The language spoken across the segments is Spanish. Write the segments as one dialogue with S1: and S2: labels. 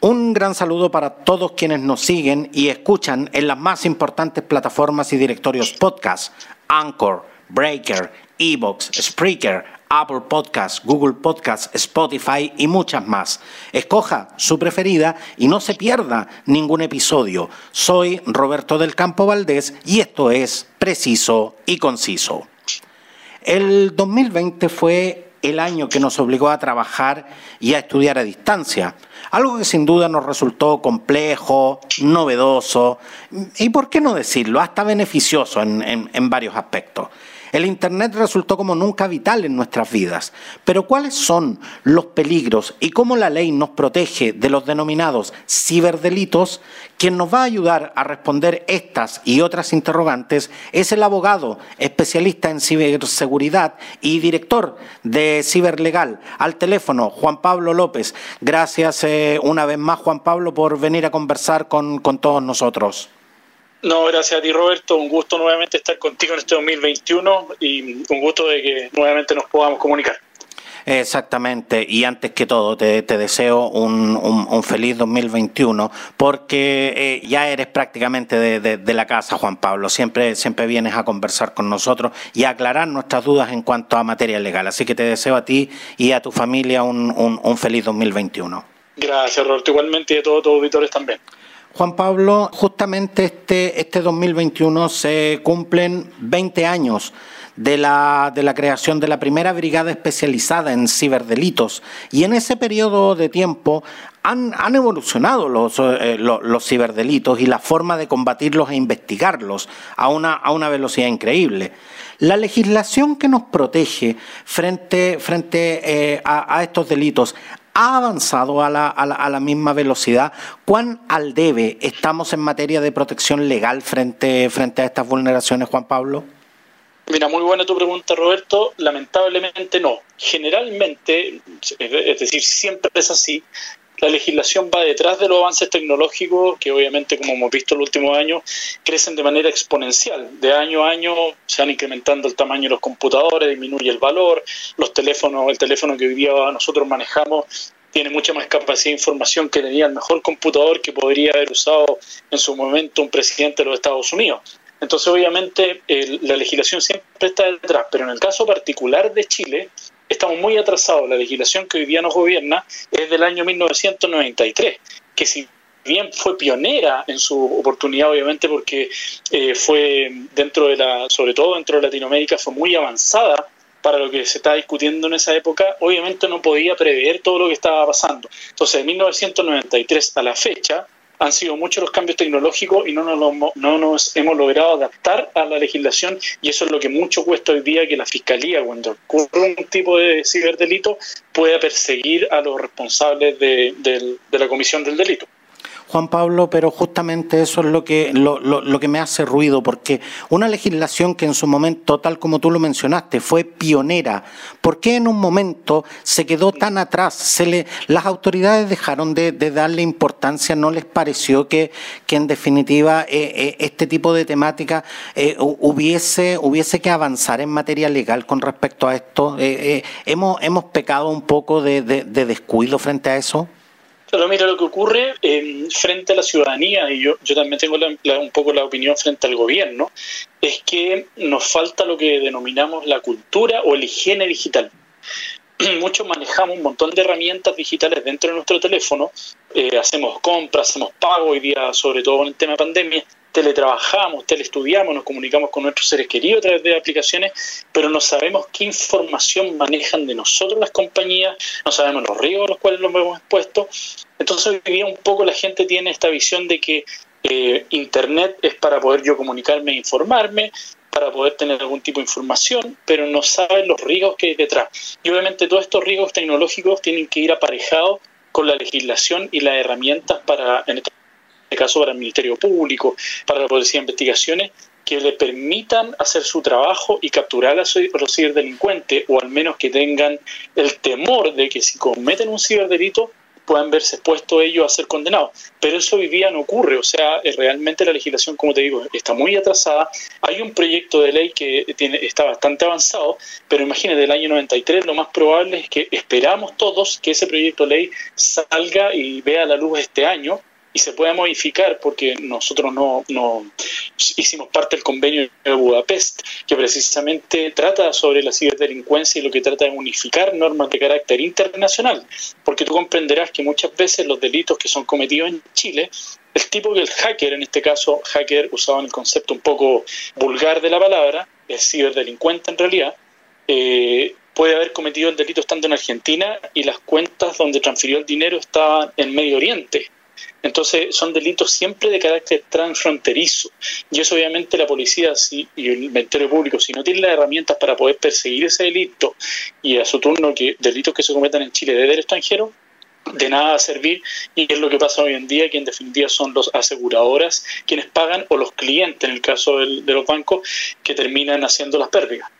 S1: Un gran saludo para todos quienes nos siguen y escuchan en las más importantes plataformas y directorios podcast, Anchor, Breaker, Evox, Spreaker, Apple Podcasts, Google Podcasts, Spotify y muchas más. Escoja su preferida y no se pierda ningún episodio. Soy Roberto del Campo Valdés y esto es Preciso y Conciso. El 2020 fue el año que nos obligó a trabajar y a estudiar a distancia. Algo que sin duda nos resultó complejo, novedoso y, por qué no decirlo, hasta beneficioso en, varios aspectos. El Internet resultó como nunca vital en nuestras vidas. Pero ¿cuáles son los peligros y cómo la ley nos protege de los denominados ciberdelitos? Quien nos va a ayudar a responder estas y otras interrogantes es el abogado especialista en ciberseguridad y director de Ciberlegal. Al teléfono, Juan Pablo López. Gracias eh, una vez más, Juan Pablo, por venir a conversar con, con todos nosotros.
S2: No, gracias a ti Roberto, un gusto nuevamente estar contigo en este 2021 y un gusto de que nuevamente nos podamos comunicar.
S1: Exactamente, y antes que todo te, deseo un, feliz 2021 porque eh, ya eres prácticamente de, la casa, Juan Pablo. Siempre, siempre vienes a conversar con nosotros y a aclarar nuestras dudas en cuanto a materia legal. Así que te deseo a ti y a tu familia un, un feliz 2021.
S2: Gracias, Roberto, igualmente y a todos tus auditores también.
S1: Juan Pablo, justamente este, este 2021 se cumplen 20 años de la, de la, creación de la primera brigada especializada en ciberdelitos. Y en ese periodo de tiempo han, han evolucionado los, eh, los, ciberdelitos y la forma de combatirlos e investigarlos a una, a una velocidad increíble. La legislación que nos protege frente, frente eh, a, a, estos delitos ha avanzado a la, a la, misma velocidad. ¿Cuán al debe estamos en materia de protección legal frente, frente a estas vulneraciones, Juan Pablo?
S2: Mira, muy buena tu pregunta, Roberto. Lamentablemente no. Generalmente, es decir, siempre es así, la legislación va detrás de los avances tecnológicos que obviamente, como hemos visto en los últimos años, crecen de manera exponencial. De año a año se van incrementando el tamaño de los computadores, disminuye el valor, los teléfonos, el teléfono que hoy día nosotros manejamos tiene mucha más capacidad de información que tenía el mejor computador que podría haber usado en su momento un presidente de los Estados Unidos. Entonces, obviamente, la legislación siempre está detrás, pero en el caso particular de Chile, estamos muy atrasados. La legislación que hoy día nos gobierna es del año 1993, que si bien fue pionera en su oportunidad, obviamente, porque eh, fue dentro de la, sobre todo dentro de Latinoamérica, fue muy avanzada para lo que se estaba discutiendo en esa época, obviamente no podía prever todo lo que estaba pasando. Entonces, de 1993 a la fecha, han sido muchos los cambios tecnológicos y no nos, no nos hemos logrado adaptar a la legislación y eso es lo que mucho cuesta hoy día que la Fiscalía, cuando ocurre un tipo de ciberdelito, pueda perseguir a los responsables de la comisión del delito.
S1: Juan Pablo, pero justamente eso es lo que, lo, lo, que me hace ruido, porque una legislación que en su momento, tal como tú lo mencionaste, fue pionera, ¿por qué en un momento se quedó tan atrás? Se le, las autoridades dejaron de, darle importancia, ¿no les pareció que, que en definitiva eh, eh, este tipo de temática eh, hubiese, hubiese que avanzar en materia legal con respecto a esto? ¿hemos, ¿Hemos pecado un poco de descuido frente a eso?
S2: Claro, mira, lo que ocurre eh, frente a la ciudadanía, y yo, yo también tengo un poco la opinión frente al gobierno, es que nos falta lo que denominamos la cultura o la higiene digital. Muchos manejamos un montón de herramientas digitales dentro de nuestro teléfono, eh, hacemos compras, hacemos pago hoy día, sobre todo con el tema de pandemia, teletrabajamos, telestudiamos, nos comunicamos con nuestros seres queridos a través de aplicaciones, pero no sabemos qué información manejan de nosotros las compañías, no sabemos los riesgos a los cuales nos hemos expuesto. Entonces hoy día un poco la gente tiene esta visión de que eh, Internet es para poder yo comunicarme e informarme, para poder tener algún tipo de información, pero no saben los riesgos que hay detrás. Y obviamente todos estos riesgos tecnológicos tienen que ir aparejados con la legislación y las herramientas para, en este este caso para el Ministerio Público, para la Policía de Investigaciones, que le permitan hacer su trabajo y capturar a los ciberdelincuentes, o al menos que tengan el temor de que si cometen un ciberdelito puedan verse expuestos ellos a ser condenados. Pero eso hoy día no ocurre, o sea, eh, realmente la legislación, como te digo, está muy atrasada. Hay un proyecto de ley que tiene, está bastante avanzado, pero imagínate, del año 93 lo más probable es que esperamos todos que ese proyecto de ley salga y vea la luz este año y se pueda modificar porque nosotros no, no hicimos parte del convenio de Budapest que precisamente trata sobre la ciberdelincuencia y lo que trata de unificar normas de carácter internacional porque tú comprenderás que muchas veces los delitos que son cometidos en Chile el tipo que el hacker, en este caso hacker usado en el concepto un poco vulgar de la palabra, es ciberdelincuente en realidad, eh, puede haber cometido el delito estando en Argentina y las cuentas donde transfirió el dinero estaban en Medio Oriente. Entonces son delitos siempre de carácter transfronterizo. Y eso obviamente la policía y el Ministerio Público, si no tienen las herramientas para poder perseguir ese delito y a su turno que delitos que se cometan en Chile desde el extranjero, de nada va a servir y es lo que pasa hoy en día, que en definitiva son los aseguradoras quienes pagan o los clientes, en el caso de los bancos, que terminan haciendo las pérdidas.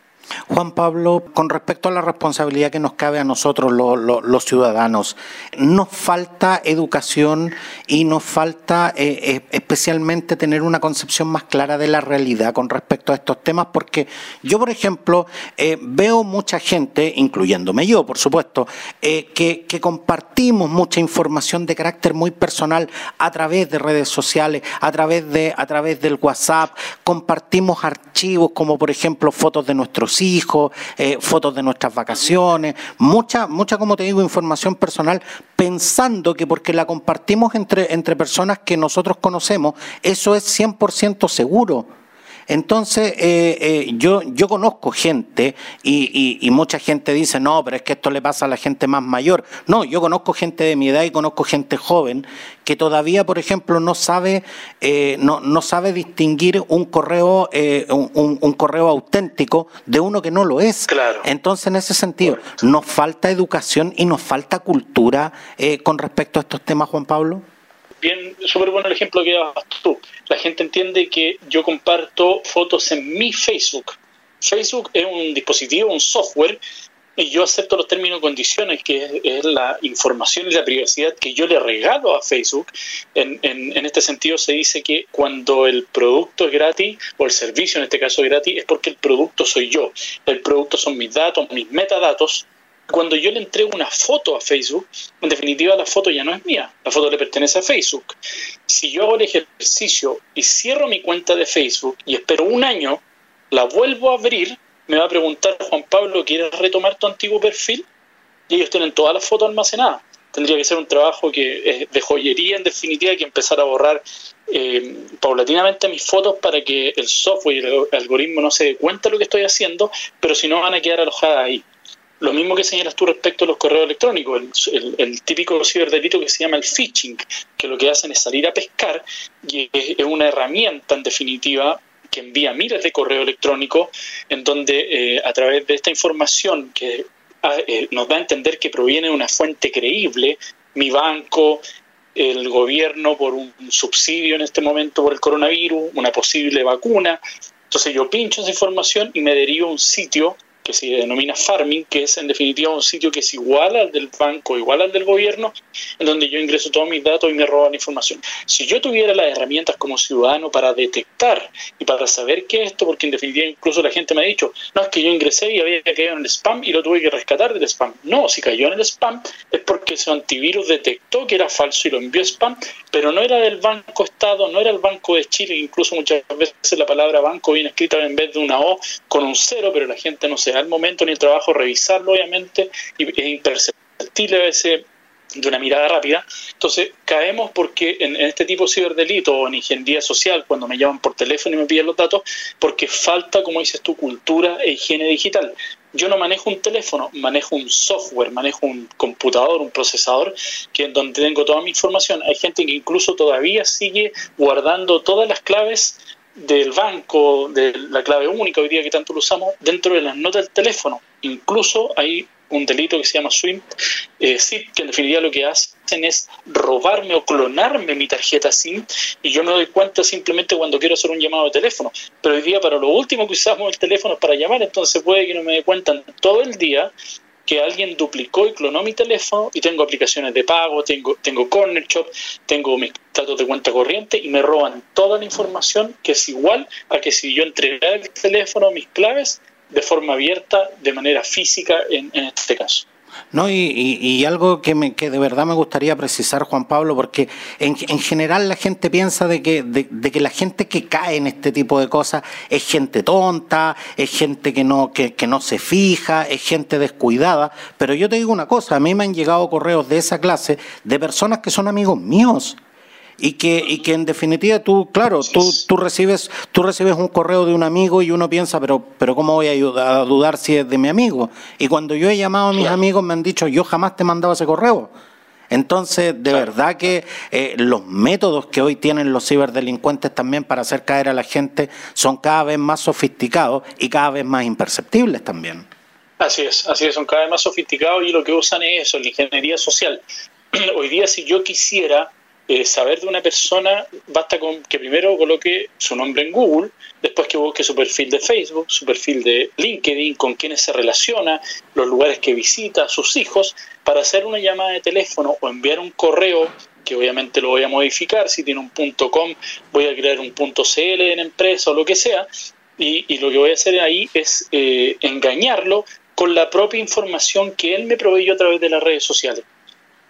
S1: Juan Pablo, con respecto a la responsabilidad que nos cabe a nosotros los ciudadanos, nos falta educación y nos falta eh, eh, especialmente tener una concepción más clara de la realidad con respecto a estos temas, porque yo, por ejemplo, eh, veo mucha gente, incluyéndome yo, por supuesto, que, que compartimos mucha información de carácter muy personal a través de redes sociales, a través, de, a través del WhatsApp, compartimos archivos como, por ejemplo, fotos de nuestros hijos, eh, fotos de nuestras vacaciones, mucha, mucha, como te digo, información personal, pensando que porque la compartimos entre, entre personas que nosotros conocemos, eso es 100% seguro. Entonces, eh, eh, yo, yo conozco gente y, y, mucha gente dice, no, pero es que esto le pasa a la gente más mayor. No, yo conozco gente de mi edad y conozco gente joven que todavía, por ejemplo, no sabe, eh, no, no, sabe distinguir un correo, un, un, correo auténtico de uno que no lo es.
S2: Claro.
S1: Entonces, en ese sentido, nos falta educación y nos falta cultura con respecto a estos temas, Juan Pablo
S2: bien, súper bueno el ejemplo que dabas tú. La gente entiende que yo comparto fotos en mi Facebook. Facebook es un dispositivo, un software, y yo acepto los términos y condiciones, que es, la información y la privacidad que yo le regalo a Facebook. En, en, en, este sentido se dice que cuando el producto es gratis, o el servicio en este caso es gratis, es porque el producto soy yo. El producto son mis datos, mis metadatos, cuando yo le entrego una foto a Facebook, en definitiva la foto ya no es mía, la foto le pertenece a Facebook. Si yo hago el ejercicio y cierro mi cuenta de Facebook y espero un año, la vuelvo a abrir, me va a preguntar Juan Pablo, ¿quieres retomar tu antiguo perfil? Y ellos tienen todas las fotos almacenadas. Tendría que ser un trabajo que es de joyería en definitiva, que empezar a borrar eh, paulatinamente mis fotos para que el software y el algoritmo no se dé cuenta de lo que estoy haciendo, pero si no van a quedar alojadas ahí. Lo mismo que señalas tú respecto a los correos electrónicos, el, típico ciberdelito que se llama el phishing, que lo que hacen es salir a pescar y es, una herramienta en definitiva que envía miles de correos electrónicos en donde eh, a través de esta información que ah, eh, nos da a entender que proviene de una fuente creíble, mi banco, el gobierno por un subsidio en este momento por el coronavirus, una posible vacuna. Entonces yo pincho esa información y me derivo a un sitio que se denomina farming, que es en definitiva un sitio que es igual al del banco, igual al del gobierno, en donde yo ingreso todos mis datos y me roban información. Si yo tuviera las herramientas como ciudadano para detectar y para saber qué es esto, porque en definitiva incluso la gente me ha dicho, no, es que yo ingresé y había caído en el spam y lo tuve que rescatar del spam. No, si cayó en el spam es porque su antivirus detectó que era falso y lo envió spam, pero no era del Banco Estado, no era el Banco de Chile, incluso muchas veces la palabra banco viene escrita en vez de una O con un cero, pero la gente no se al momento ni el trabajo revisarlo, obviamente, y es imperceptible a veces de una mirada rápida. Entonces, caemos porque en, este tipo de ciberdelito o en ingeniería social, cuando me llaman por teléfono y me piden los datos, porque falta, como dices tú, cultura e higiene digital. Yo no manejo un teléfono, manejo un software, manejo un computador, un procesador, que en donde tengo toda mi información. Hay gente que incluso todavía sigue guardando todas las claves del banco, de la clave única hoy día que tanto lo usamos, dentro de las notas del teléfono. Incluso hay un delito que se llama SWIFT, eh, SIP, que en definitiva lo que hacen es robarme o clonarme mi tarjeta SIM y yo me doy cuenta simplemente cuando quiero hacer un llamado de teléfono. Pero hoy día para lo último que usamos el teléfono es para llamar, entonces puede que no me dé cuenta todo el día que alguien duplicó y clonó mi teléfono y tengo aplicaciones de pago, tengo, tengo Corner Shop, tengo mis datos de cuenta corriente y me roban toda la información que es igual a que si yo entregara el teléfono, mis claves, de forma abierta, de manera física en este caso.
S1: No, y, algo que, me, que de verdad me gustaría precisar, Juan Pablo, porque en, general la gente piensa de que, de, que la gente que cae en este tipo de cosas es gente tonta, es gente que no, que, que no se fija, es gente descuidada. Pero yo te digo una cosa, a mí me han llegado correos de esa clase de personas que son amigos míos y que, y que en definitiva tú, claro, tú, tú, recibes, tú recibes un correo de un amigo y uno piensa, pero, pero ¿cómo voy a, dudar si es de mi amigo? Y cuando yo he llamado a mis amigos me han dicho, yo jamás te he mandado ese correo. Entonces, de verdad que eh, los métodos que hoy tienen los ciberdelincuentes también para hacer caer a la gente son cada vez más sofisticados y cada vez más imperceptibles también.
S2: Así es, así es, son cada vez más sofisticados y lo que usan es eso, la ingeniería social. Hoy día si yo quisiera eh, saber de una persona, basta con que primero coloque su nombre en Google, después que busque su perfil de Facebook, su perfil de LinkedIn, con quienes se relaciona, los lugares que visita, sus hijos, para hacer una llamada de teléfono o enviar un correo que obviamente lo voy a modificar, si tiene un punto .com voy a crear un .cl en empresa o lo que sea, y, lo que voy a hacer ahí es eh, engañarlo con la propia información que él me proveyó a través de las redes sociales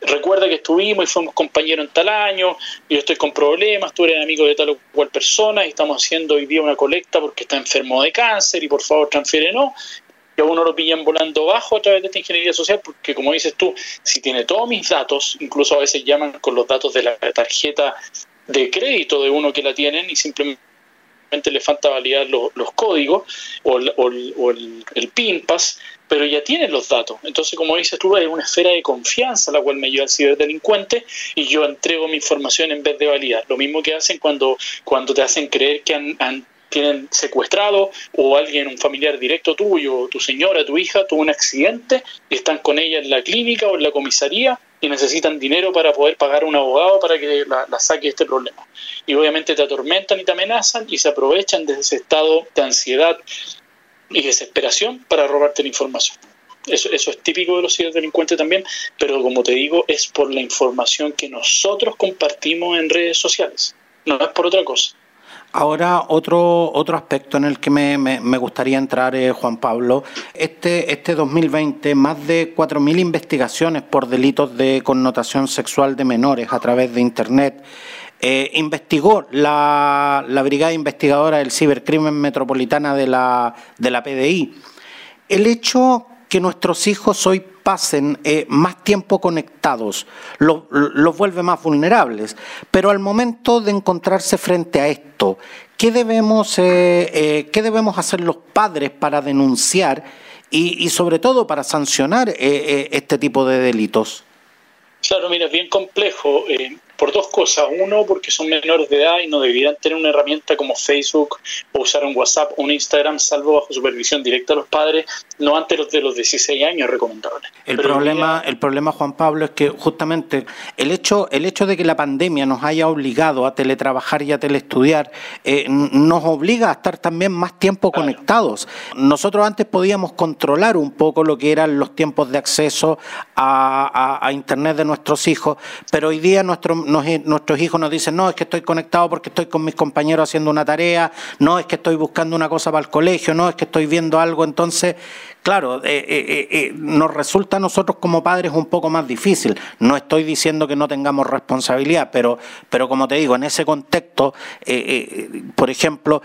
S2: recuerda que estuvimos y fuimos compañeros en tal año, yo estoy con problemas, tú eres amigo de tal o cual persona y estamos haciendo hoy día una colecta porque está enfermo de cáncer y por favor no Y a uno lo pillan volando bajo a través de esta ingeniería social porque, como dices tú, si tiene todos mis datos, incluso a veces llaman con los datos de la tarjeta de crédito de uno que la tienen y simplemente le falta validar los, códigos o, el, el, PIN pass, pero ya tienen los datos. Entonces, como dices tú, hay una esfera de confianza la cual me lleva el ciberdelincuente y yo entrego mi información en vez de validar. Lo mismo que hacen cuando, cuando te hacen creer que han, tienen secuestrado o alguien, un familiar directo tuyo, tu señora, tu hija, tuvo un accidente y están con ella en la clínica o en la comisaría y necesitan dinero para poder pagar a un abogado para que la, la saque este problema. Y obviamente te atormentan y te amenazan y se aprovechan de ese estado de ansiedad y desesperación para robarte la información. Eso, eso es típico de los ciberdelincuentes también, pero como te digo, es por la información que nosotros compartimos en redes sociales, no es por otra cosa.
S1: Ahora, otro, otro aspecto en el que me, me, gustaría entrar, eh, Juan Pablo, este, este 2020, más de 4.000 investigaciones por delitos de connotación sexual de menores a través de Internet. Eh, investigó la, la, Brigada Investigadora del Cibercrimen Metropolitana de la, de la PDI. El hecho que nuestros hijos hoy pasen eh, más tiempo conectados los, vuelve más vulnerables, pero al momento de encontrarse frente a esto, ¿qué debemos, eh, ¿qué debemos hacer los padres para denunciar y sobre todo para sancionar este tipo de delitos?
S2: Claro, mira, es bien complejo por dos cosas. Uno, porque son menores de edad y no deberían tener una herramienta como Facebook o usar un WhatsApp o un Instagram, salvo bajo supervisión directa de los padres, no antes de los 16 años recomendable.
S1: El problema, el problema, Juan Pablo, es que justamente el hecho, el hecho de que la pandemia nos haya obligado a teletrabajar y a teleestudiar, eh, nos obliga a estar también más tiempo conectados. Nosotros antes podíamos controlar un poco lo que eran los tiempos de acceso a, a Internet de nuestros hijos, pero hoy día nuestro nuestros hijos nos dicen, no, es que estoy conectado porque estoy con mis compañeros haciendo una tarea, no es que estoy buscando una cosa para el colegio, no es que estoy viendo algo. Entonces, claro, eh, eh, eh, nos resulta a nosotros como padres un poco más difícil. No estoy diciendo que no tengamos responsabilidad, pero, pero como te digo, en ese contexto, por ejemplo,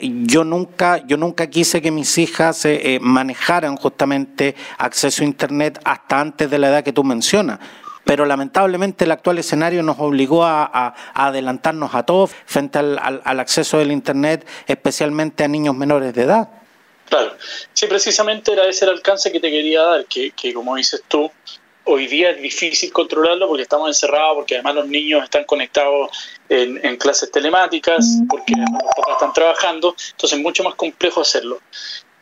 S1: yo, nunca, yo nunca quise que mis hijas manejaran justamente acceso a Internet hasta antes de la edad que tú mencionas pero lamentablemente el actual escenario nos obligó a, adelantarnos a todos frente al, acceso del Internet, especialmente a niños menores de edad.
S2: Claro, sí, precisamente era ese el alcance que te quería dar, que, como dices tú, hoy día es difícil controlarlo porque estamos encerrados, porque además los niños están conectados en, clases telemáticas, porque los papás están trabajando, entonces es mucho más complejo hacerlo.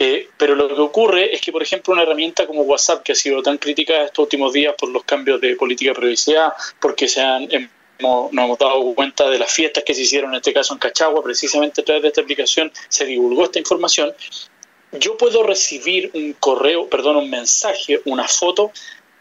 S2: Eh, pero lo que ocurre es que, por ejemplo, una herramienta como WhatsApp, que ha sido tan criticada estos últimos días por los cambios de política de privacidad, porque se han, hemos, nos hemos dado cuenta de las fiestas que se hicieron, en este caso en Cachagua, precisamente a través de esta aplicación se divulgó esta información. yo puedo recibir un correo, perdón, un mensaje, una foto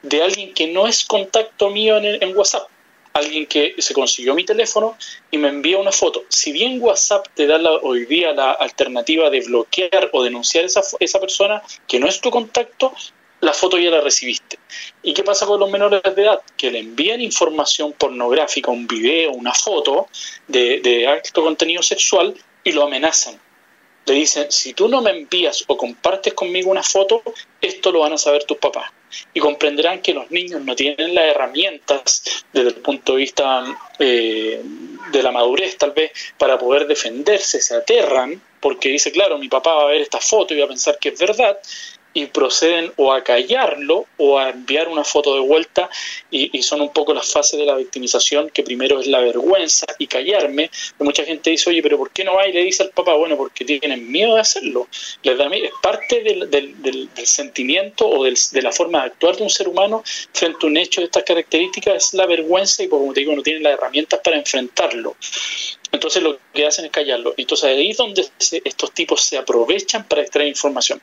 S2: de alguien que no es contacto mío en, WhatsApp. Alguien que se consiguió mi teléfono y me envía una foto. Si bien WhatsApp te da hoy día la alternativa de bloquear o denunciar esa, esa persona que no es tu contacto, la foto ya la recibiste. ¿Y qué pasa con los menores de edad? Que le envían información pornográfica, un video, una foto de, de alto contenido sexual y lo amenazan. Le dicen, si tú no me envías o compartes conmigo una foto, esto lo van a saber tus papás. Y comprenderán que los niños no tienen las herramientas desde el punto de vista eh, de la madurez, tal vez, para poder defenderse, se aterran, porque dice, claro, mi papá va a ver esta foto y va a pensar que es verdad, y proceden o a callarlo o a enviar una foto de vuelta y, son un poco las fases de la victimización que primero es la vergüenza y callarme. Mucha gente dice oye pero ¿por qué no va y le dice al papá bueno porque tienen miedo de hacerlo. Les da, es parte del, del, sentimiento o de la forma de actuar de un ser humano frente a un hecho de estas características es la vergüenza y como te digo no tienen las herramientas para enfrentarlo entonces lo que hacen es callarlo. Entonces ahí es donde estos tipos se aprovechan para extraer información.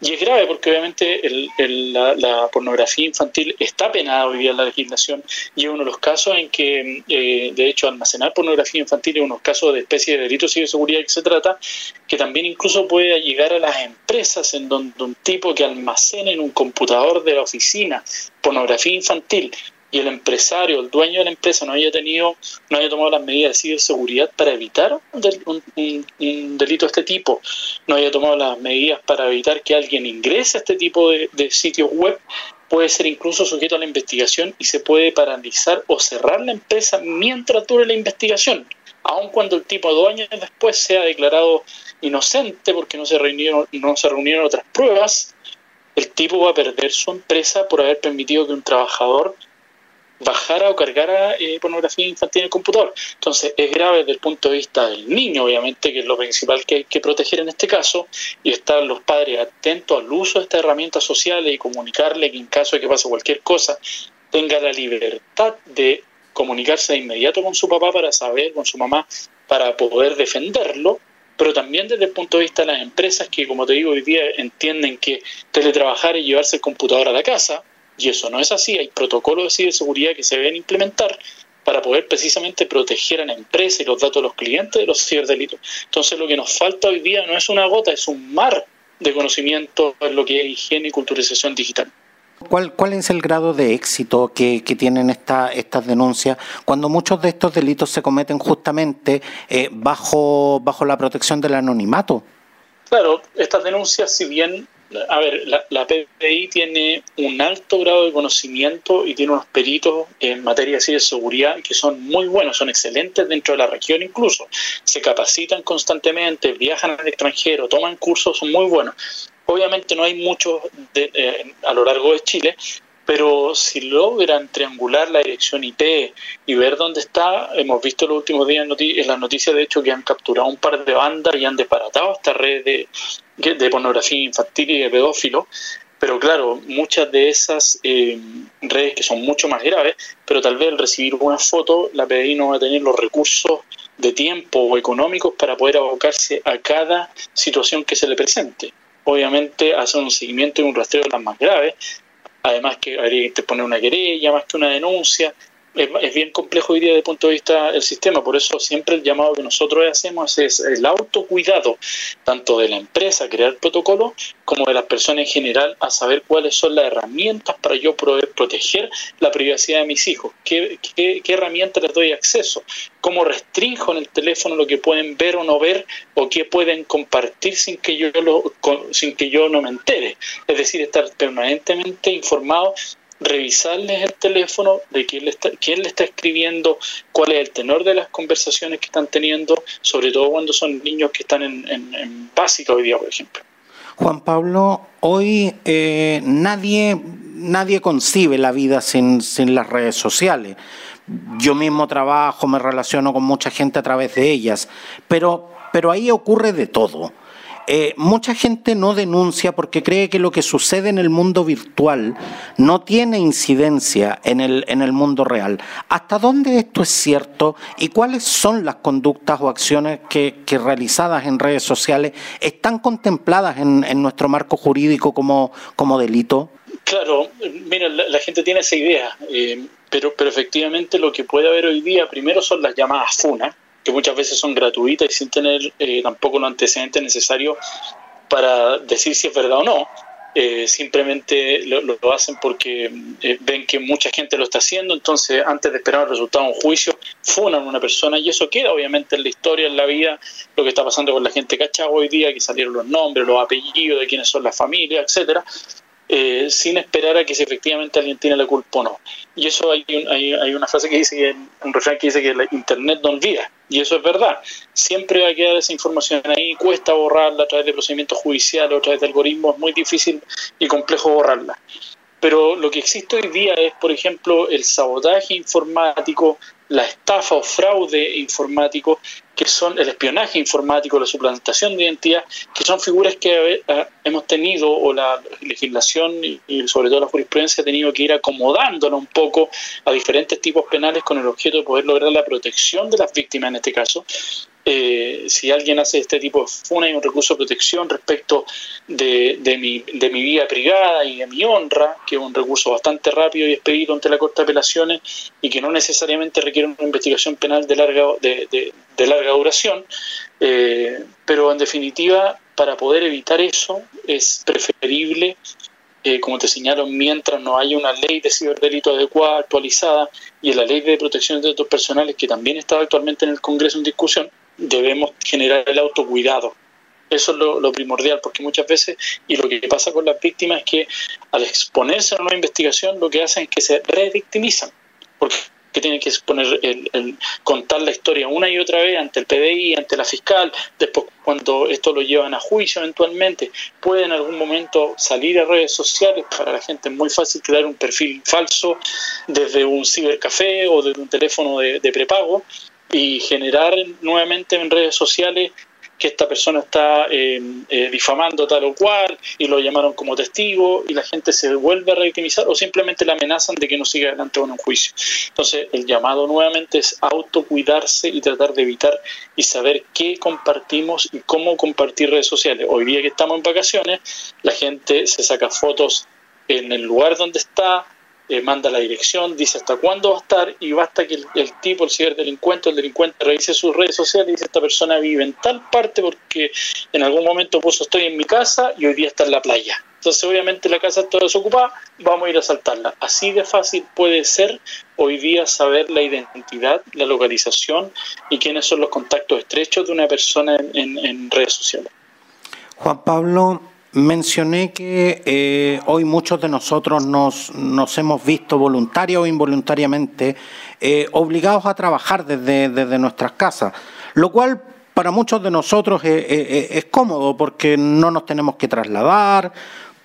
S2: Y es grave porque obviamente la, pornografía infantil está penada hoy día en la legislación y es uno de los casos en que, eh, de hecho, almacenar pornografía infantil es uno de los casos de especie de delitos de seguridad que se trata, que también incluso puede llegar a las empresas en donde un tipo que almacena en un computador de la oficina pornografía infantil y el empresario, el dueño de la empresa no haya tenido, no haya tomado las medidas de seguridad para evitar un, delito de este tipo, no haya tomado las medidas para evitar que alguien ingrese a este tipo de, de sitios web, puede ser incluso sujeto a la investigación y se puede paralizar o cerrar la empresa mientras dure la investigación, aun cuando el tipo dos años después sea declarado inocente porque no se reunieron, no se reunieron otras pruebas, el tipo va a perder su empresa por haber permitido que un trabajador bajara o cargara eh, pornografía infantil en el computador. Entonces es grave desde el punto de vista del niño, obviamente, que es lo principal que hay que proteger en este caso, y estar los padres atentos al uso de estas herramientas sociales y comunicarle que en caso de que pase cualquier cosa, tenga la libertad de comunicarse de inmediato con su papá para saber, con su mamá, para poder defenderlo, pero también desde el punto de vista de las empresas que, como te digo, hoy día entienden que teletrabajar y llevarse el computador a la casa, y eso no es así, hay protocolos de ciberseguridad que se deben implementar para poder precisamente proteger a la empresa y los datos de los clientes de los ciberdelitos. Entonces lo que nos falta hoy día no es una gota, es un mar de conocimiento en lo que es higiene y culturización digital.
S1: ¿Cuál, ¿Cuál es el grado de éxito que, tienen esta, estas denuncias cuando muchos de estos delitos se cometen justamente eh, bajo, bajo la protección del anonimato?
S2: Claro, estas denuncias, si bien a ver, la, PPI tiene un alto grado de conocimiento y tiene unos peritos en materia de seguridad que son muy buenos, son excelentes dentro de la región incluso. Se capacitan constantemente, viajan al extranjero, toman cursos, son muy buenos. Obviamente no hay muchos eh, a lo largo de Chile, pero si logran triangular la dirección IP y ver dónde está, hemos visto los últimos días en las noticias de hecho que han capturado un par de bandas y han desbaratado esta red de, pornografía infantil y de pedófilo, pero claro, muchas de esas eh, redes que son mucho más graves, pero tal vez al recibir una foto la PDI no va a tener los recursos de tiempo o económicos para poder abocarse a cada situación que se le presente. Obviamente hacer un seguimiento y un rastreo de las más graves, además que habría que poner una querella más que una denuncia, es, bien complejo hoy día desde el punto de vista del sistema, por eso siempre el llamado que nosotros hacemos es el autocuidado, tanto de la empresa, crear protocolo, como de las personas en general, a saber cuáles son las herramientas para yo poder proteger la privacidad de mis hijos, qué, qué, qué herramientas les doy acceso, cómo restringo en el teléfono lo que pueden ver o no ver, o qué pueden compartir sin que yo, lo, sin que yo no me entere. Es decir, estar permanentemente informado revisarles el teléfono de quién le, está, quién le está escribiendo, cuál es el tenor de las conversaciones que están teniendo, sobre todo cuando son niños que están en, en, básica hoy día, por ejemplo.
S1: Juan Pablo, hoy eh, nadie, nadie concibe la vida sin, sin las redes sociales. Yo mismo trabajo, me relaciono con mucha gente a través de ellas, pero, pero ahí ocurre de todo. Eh, mucha gente no denuncia porque cree que lo que sucede en el mundo virtual no tiene incidencia en el, en el mundo real. ¿Hasta dónde esto es cierto y cuáles son las conductas o acciones que, realizadas en redes sociales están contempladas en, nuestro marco jurídico como, como delito?
S2: Claro, mira, la, gente tiene esa idea, eh, pero, pero efectivamente lo que puede haber hoy día primero son las llamadas FUNA, que muchas veces son gratuitas y sin tener eh, tampoco los antecedentes necesarios para decir si es verdad o no. Eh, simplemente lo, hacen porque eh, ven que mucha gente lo está haciendo, entonces antes de esperar el resultado de un juicio, funan a una persona y eso queda obviamente en la historia, en la vida, lo que está pasando con la gente cachada hoy día, que salieron los nombres, los apellidos de quiénes son las familias, etcétera, eh, sin esperar a que si efectivamente alguien tiene la culpa o no. Y eso hay, hay, hay, una frase que dice, un refrán que dice que la Internet no olvida, y eso es verdad. Siempre va a quedar esa información ahí, cuesta borrarla a través de procedimientos judiciales o a través de algoritmos, es muy difícil y complejo borrarla. Pero lo que existe hoy día es, por ejemplo, el sabotaje informático, la estafa o fraude informático, que son el espionaje informático, la suplantación de identidad, que son figuras que eh, hemos tenido, o la legislación y sobre todo la jurisprudencia ha tenido que ir acomodándola un poco a diferentes tipos penales con el objeto de poder lograr la protección de las víctimas en este caso, eh, si alguien hace este tipo de funa y un recurso de protección respecto de, de, mi, de mi vida privada y de mi honra, que es un recurso bastante rápido y expedito ante la Corte de Apelaciones y que no necesariamente requiere una investigación penal de larga, de, larga duración, eh, pero en definitiva, para poder evitar eso, es preferible eh, como te señalo, mientras no haya una ley de ciberdelito adecuada, actualizada, y en la ley de protección de datos personales, que también está actualmente en el Congreso en discusión, debemos generar el autocuidado. Eso es lo, primordial, porque muchas veces, y lo que pasa con las víctimas es que al exponerse a una investigación, lo que hacen es que se revictimizan, porque tienen que exponer el, contar la historia una y otra vez ante el PDI, ante la fiscal, después cuando esto lo llevan a juicio eventualmente, puede en algún momento salir a redes sociales, para la gente es muy fácil crear un perfil falso desde un cibercafé o desde un teléfono de prepago y generar nuevamente en redes sociales que esta persona está eh, eh, difamando tal o cual y lo llamaron como testigo y la gente se vuelve a revictimizar o simplemente le amenazan de que no siga adelante con un juicio. Entonces el llamado nuevamente es autocuidarse y tratar de evitar y saber qué compartimos y cómo compartir redes sociales. Hoy día que estamos en vacaciones, la gente se saca fotos en el lugar donde está, eh, manda la dirección, dice hasta cuándo va a estar y basta que el, tipo, el ciberdelincuente, el delincuente revise sus redes sociales y dice esta persona vive en tal parte porque en algún momento puso estoy en mi casa y hoy día está en la playa. Entonces obviamente la casa está desocupada, vamos a ir a asaltarla. Así de fácil puede ser hoy día saber la identidad, la localización y quiénes son los contactos estrechos de una persona en redes sociales.
S1: Juan Pablo, Mencioné que eh, hoy muchos de nosotros nos, nos hemos visto voluntaria o involuntariamente eh, obligados a trabajar desde, desde, nuestras casas, lo cual para muchos de nosotros es cómodo porque no nos tenemos que trasladar,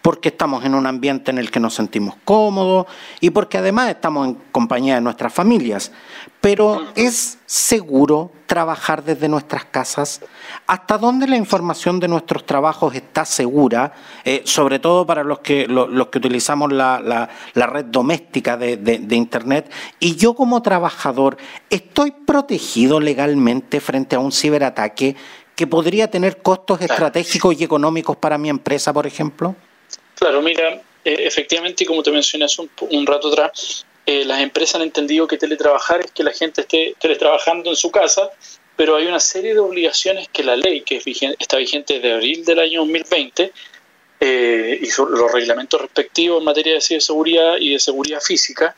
S1: porque estamos en un ambiente en el que nos sentimos cómodos y porque además estamos en compañía de nuestras familias. Pero ¿es seguro trabajar desde nuestras casas? ¿Hasta dónde la información de nuestros trabajos está segura? Eh, sobre todo para los que, los que utilizamos la, red doméstica de, de Internet. Y yo como trabajador, ¿estoy protegido legalmente frente a un ciberataque que podría tener costos estratégicos y económicos para mi empresa, por ejemplo?
S2: Claro, mira, eh, efectivamente, como te mencioné hace un, rato atrás, eh, las empresas han entendido que teletrabajar es que la gente esté teletrabajando en su casa, pero hay una serie de obligaciones que la ley, que está vigente desde abril del año 2020, eh, y los reglamentos respectivos en materia de ciberseguridad y de seguridad física,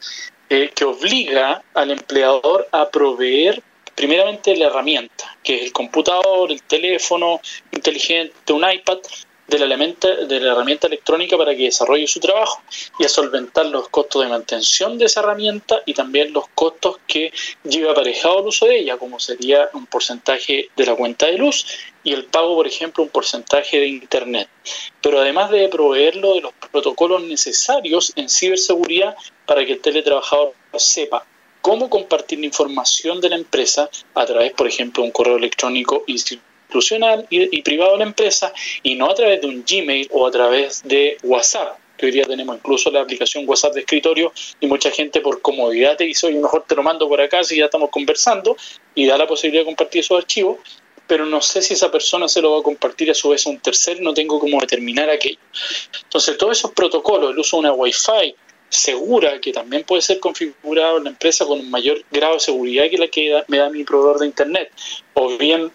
S2: que obliga al empleador a proveer primeramente la herramienta, que es el computador, el teléfono inteligente, un iPad, de la, herramienta electrónica para que desarrolle su trabajo y a solventar los costos de mantención de esa herramienta y también los costos que lleva aparejado el uso de ella, como sería un porcentaje de la cuenta de luz y el pago, por ejemplo, un porcentaje de Internet. Pero además de proveerlo de los protocolos necesarios en ciberseguridad para que el teletrabajador sepa cómo compartir la información de la empresa a través, por ejemplo, de un correo electrónico institucional institucional y, privado de la empresa y no a través de un Gmail o a través de WhatsApp que hoy día tenemos incluso la aplicación WhatsApp de escritorio y mucha gente por comodidad te dice, oye, mejor te lo mando por acá si ya estamos conversando y da la posibilidad de compartir esos archivos, pero no sé si esa persona se lo va a compartir a su vez a un tercero, no tengo cómo determinar aquello. Entonces, todos esos protocolos, el uso de una Wi-Fi, segura que también puede ser configurado en la empresa con un mayor grado de seguridad que la que me da mi proveedor de internet o bien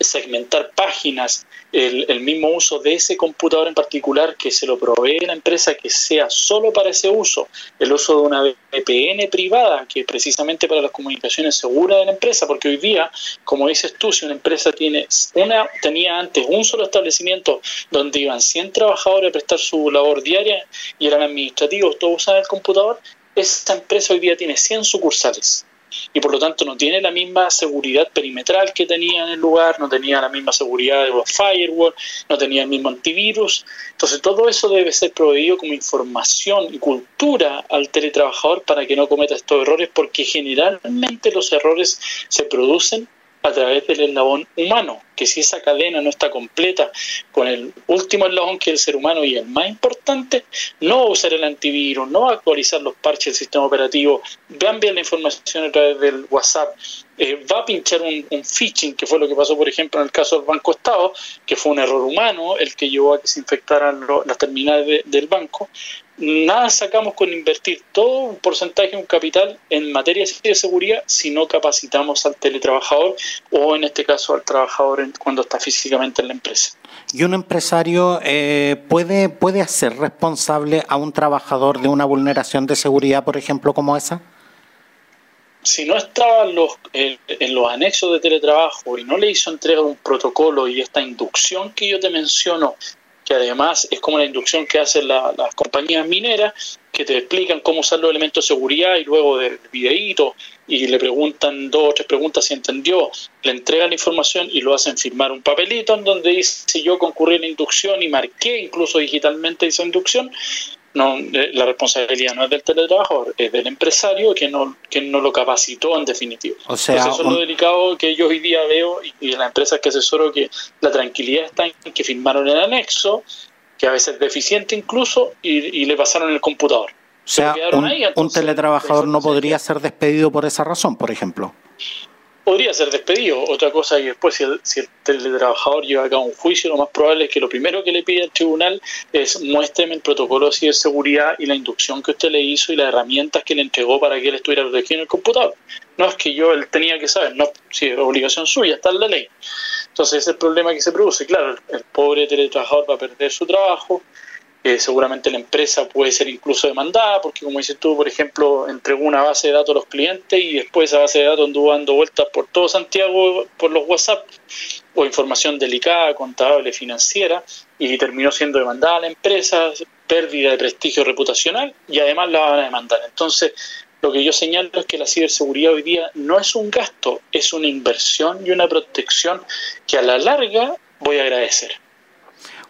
S2: segmentar páginas, el, mismo uso de ese computador en particular que se lo provee la empresa que sea solo para ese uso, el uso de una VPN privada que precisamente para las comunicaciones seguras de la empresa, porque hoy día, como dices tú, si una empresa tiene una tenía antes un solo establecimiento donde iban 100 trabajadores a prestar su labor diaria y eran administrativos, todos usaban el computador, esta empresa hoy día tiene 100 sucursales y por lo tanto no tiene la misma seguridad perimetral que tenía en el lugar, no tenía la misma seguridad de los firewall, no tenía el mismo antivirus. Entonces todo eso debe ser proveído como información y cultura al teletrabajador para que no cometa estos errores porque generalmente los errores se producen a través del eslabón humano, que si esa cadena no está completa con el último eslabón que es el ser humano y el más importante, no va a usar el antivirus, no va a actualizar los parches del sistema operativo, va a enviar la información a través del WhatsApp, eh, va a pinchar un, phishing, que fue lo que pasó, por ejemplo, en el caso del Banco Estado, que fue un error humano el que llevó a que se infectaran las terminales del banco, nada sacamos con invertir todo un porcentaje, un capital en materia de seguridad si no capacitamos al teletrabajador o en este caso al trabajador cuando está físicamente en la empresa.
S1: ¿Y un empresario eh, puede, puede hacer responsable a un trabajador de una vulneración de seguridad, por ejemplo, como esa?
S2: Si no estaba en los, en los anexos de teletrabajo y no le hizo entrega de un protocolo y esta inducción que yo te menciono que además es como la inducción que hacen las compañías mineras, que te explican cómo usar los elementos de seguridad y luego del videíto y le preguntan dos o tres preguntas si entendió, le entregan la información y lo hacen firmar un papelito en donde dice yo concurrí en la inducción y marqué incluso digitalmente esa inducción, no, eh, la responsabilidad no es del teletrabajador, es del empresario que no, que no lo capacitó en definitiva. O sea, eso es lo delicado que yo hoy día veo y, en las empresas que asesoro que la tranquilidad está en que firmaron el anexo, que a veces es deficiente incluso, y, le pasaron el computador.
S1: O sea, un teletrabajador no podría ser despedido por esa razón, por ejemplo
S2: podría ser despedido. Otra cosa y después si el, si el teletrabajador lleva a un juicio, lo más probable es que lo primero que le pide al tribunal es muéstreme el protocolo de seguridad y la inducción que usted le hizo y las herramientas que le entregó para que él estuviera protegido en el computador. No es que yo él tenía que saber, no, si es obligación suya, está en la ley. Entonces ese es el problema que se produce. Claro, el pobre teletrabajador va a perder su trabajo, seguramente la empresa puede ser incluso demandada, porque como dices tú, por ejemplo, entregó una base de datos a los clientes y después esa base de datos anduvo dando vueltas por todo Santiago por los WhatsApp o información delicada, contable, financiera, y terminó siendo demandada a la empresa, pérdida de prestigio reputacional y además la van a demandar. Entonces, lo que yo señalo es que la ciberseguridad hoy día no es un gasto, es una inversión y una protección que a la larga voy a agradecer.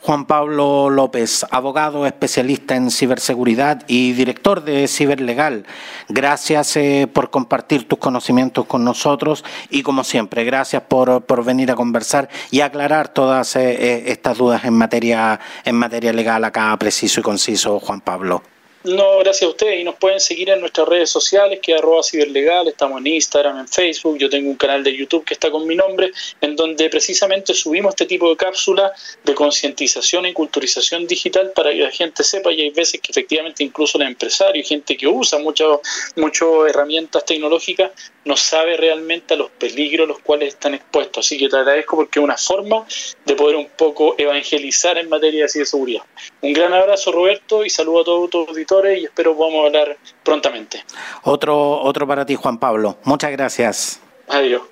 S1: Juan Pablo López, abogado especialista en ciberseguridad y director de Ciberlegal. Gracias eh, por compartir tus conocimientos con nosotros y como siempre, gracias por, por venir a conversar y aclarar todas eh, eh, estas dudas en materia, en materia legal acá preciso y conciso, Juan Pablo.
S2: No, gracias a ustedes. Y nos pueden seguir en nuestras redes sociales, que es arroba ciberlegal. Estamos en Instagram, en Facebook. Yo tengo un canal de YouTube que está con mi nombre, en donde precisamente subimos este tipo de cápsulas de concientización y culturización digital para que la gente sepa. Y hay veces que efectivamente incluso el empresario y gente que usa muchas mucho herramientas tecnológicas no sabe realmente a los peligros los cuales están expuestos. Así que te agradezco porque es una forma de poder un poco evangelizar en materia de ciberseguridad. Un gran abrazo, Roberto, y saludo a todos tus y espero podamos hablar prontamente.
S1: Otro, otro para ti, Juan Pablo. Muchas gracias.
S2: Adiós.